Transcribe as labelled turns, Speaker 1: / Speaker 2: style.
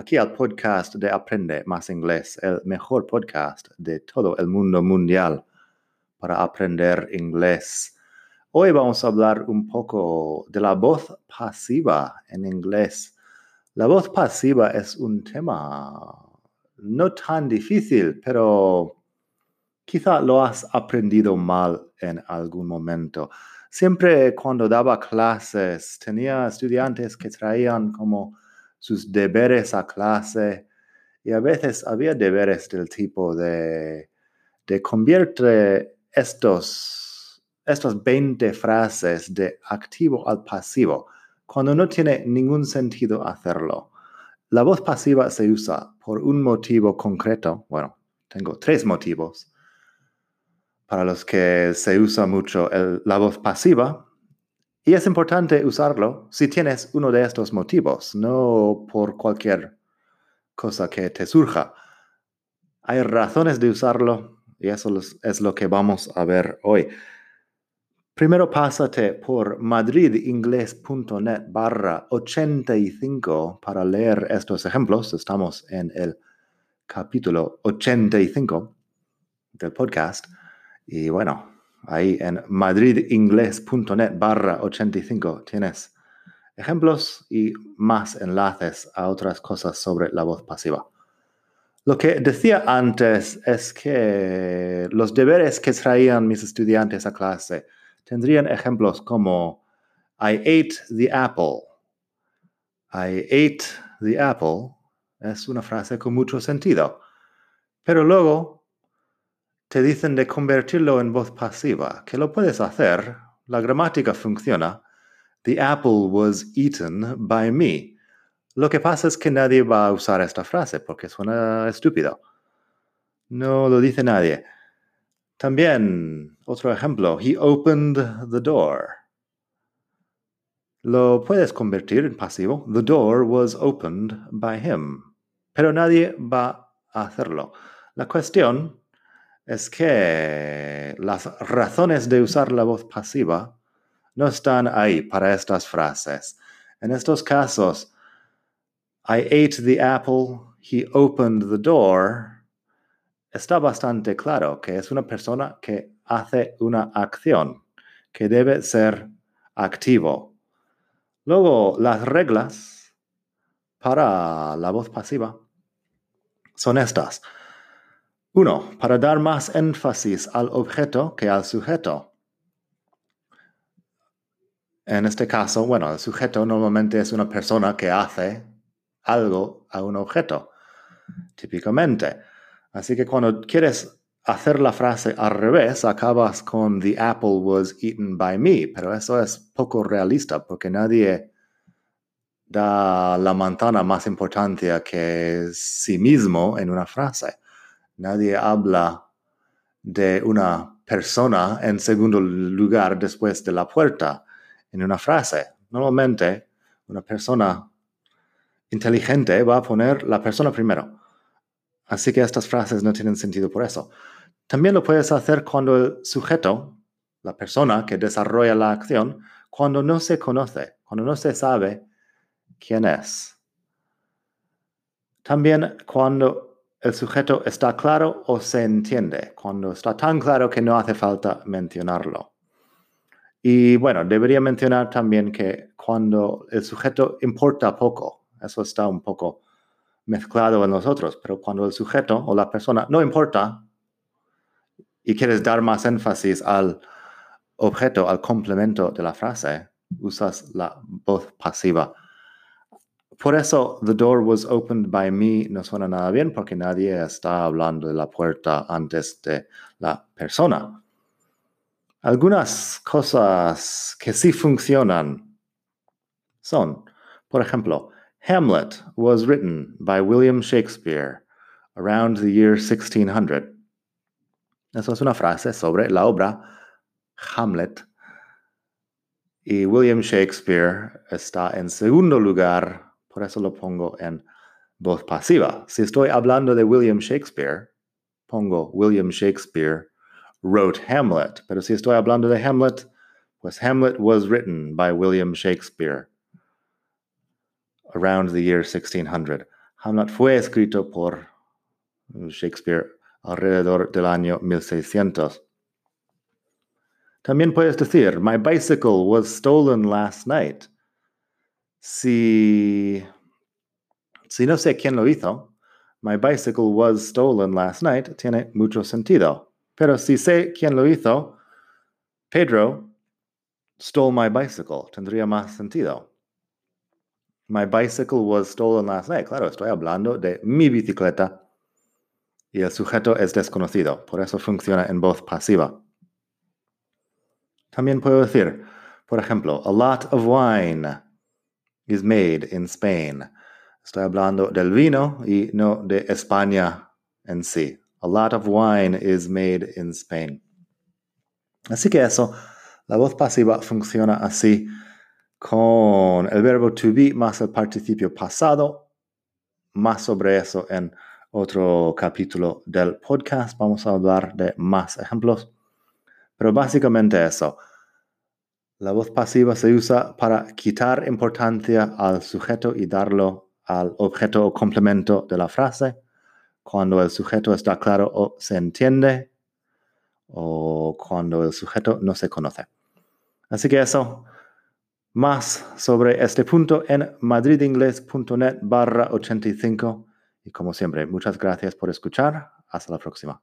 Speaker 1: aquí al podcast de Aprende Más Inglés, el mejor podcast de todo el mundo mundial para aprender inglés. Hoy vamos a hablar un poco de la voz pasiva en inglés. La voz pasiva es un tema no tan difícil, pero quizá lo has aprendido mal en algún momento. Siempre cuando daba clases tenía estudiantes que traían como sus deberes a clase y a veces había deberes del tipo de, de convierte estos, estas 20 frases de activo al pasivo cuando no tiene ningún sentido hacerlo. La voz pasiva se usa por un motivo concreto. Bueno, tengo tres motivos para los que se usa mucho la voz pasiva. Y es importante usarlo si tienes uno de estos motivos, no por cualquier cosa que te surja. Hay razones de usarlo y eso es lo que vamos a ver hoy. Primero pásate por madridingles.net barra 85 para leer estos ejemplos. Estamos en el capítulo 85 del podcast. Y bueno, Ahí en madridingles.net barra 85 tienes ejemplos y más enlaces a otras cosas sobre la voz pasiva. Lo que decía antes es que los deberes que traían mis estudiantes a clase tendrían ejemplos como I ate the apple. I ate the apple es una frase con mucho sentido. Pero luego te dicen de convertirlo en voz pasiva, que lo puedes hacer, la gramática funciona. The apple was eaten by me. Lo que pasa es que nadie va a usar esta frase porque suena estúpido. No lo dice nadie. También, otro ejemplo, he opened the door. Lo puedes convertir en pasivo. The door was opened by him. Pero nadie va a hacerlo. La cuestión es que las razones de usar la voz pasiva no están ahí para estas frases. En estos casos, I ate the apple, he opened the door, está bastante claro que es una persona que hace una acción, que debe ser activo. Luego, las reglas para la voz pasiva son estas. Uno, para dar más énfasis al objeto que al sujeto. En este caso, bueno, el sujeto normalmente es una persona que hace algo a un objeto, típicamente. Así que cuando quieres hacer la frase al revés, acabas con The apple was eaten by me, pero eso es poco realista porque nadie da la manzana más importante que sí mismo en una frase. Nadie habla de una persona en segundo lugar después de la puerta en una frase. Normalmente, una persona inteligente va a poner la persona primero. Así que estas frases no tienen sentido por eso. También lo puedes hacer cuando el sujeto, la persona que desarrolla la acción, cuando no se conoce, cuando no se sabe quién es. También cuando el sujeto está claro o se entiende, cuando está tan claro que no hace falta mencionarlo. Y bueno, debería mencionar también que cuando el sujeto importa poco, eso está un poco mezclado en nosotros, pero cuando el sujeto o la persona no importa y quieres dar más énfasis al objeto, al complemento de la frase, usas la voz pasiva por eso, the door was opened by me no suena nada bien porque nadie está hablando de la puerta antes de la persona. Algunas cosas que sí funcionan son, por ejemplo, Hamlet was written by William Shakespeare around the year 1600. Eso es una frase sobre la obra Hamlet. Y William Shakespeare está en segundo lugar, por eso lo pongo en voz pasiva. Si estoy hablando de William Shakespeare, pongo William Shakespeare wrote Hamlet. Pero si estoy hablando de Hamlet, pues Hamlet was written by William Shakespeare around the year 1600. Hamlet fue escrito por Shakespeare alrededor del año 1600. También puedes decir, my bicycle was stolen last night. Si, si no sé quién lo hizo, my bicycle was stolen last night tiene mucho sentido. Pero si sé quién lo hizo, Pedro stole my bicycle. Tendría más sentido. My bicycle was stolen last night. Claro, estoy hablando de mi bicicleta y el sujeto es desconocido. Por eso funciona en voz pasiva. También puedo decir, por ejemplo, a lot of wine is made in Spain. Estoy hablando del vino y no de España en sí. A lot of wine is made in Spain. Así que eso, la voz pasiva funciona así con el verbo to be más el participio pasado. Más sobre eso en otro capítulo del podcast. Vamos a hablar de más ejemplos. Pero básicamente eso. La voz pasiva se usa para quitar importancia al sujeto y darlo al objeto o complemento de la frase. Cuando el sujeto está claro o se entiende o cuando el sujeto no se conoce. Así que eso. Más sobre este punto en madridingles.net barra 85. Y como siempre, muchas gracias por escuchar. Hasta la próxima.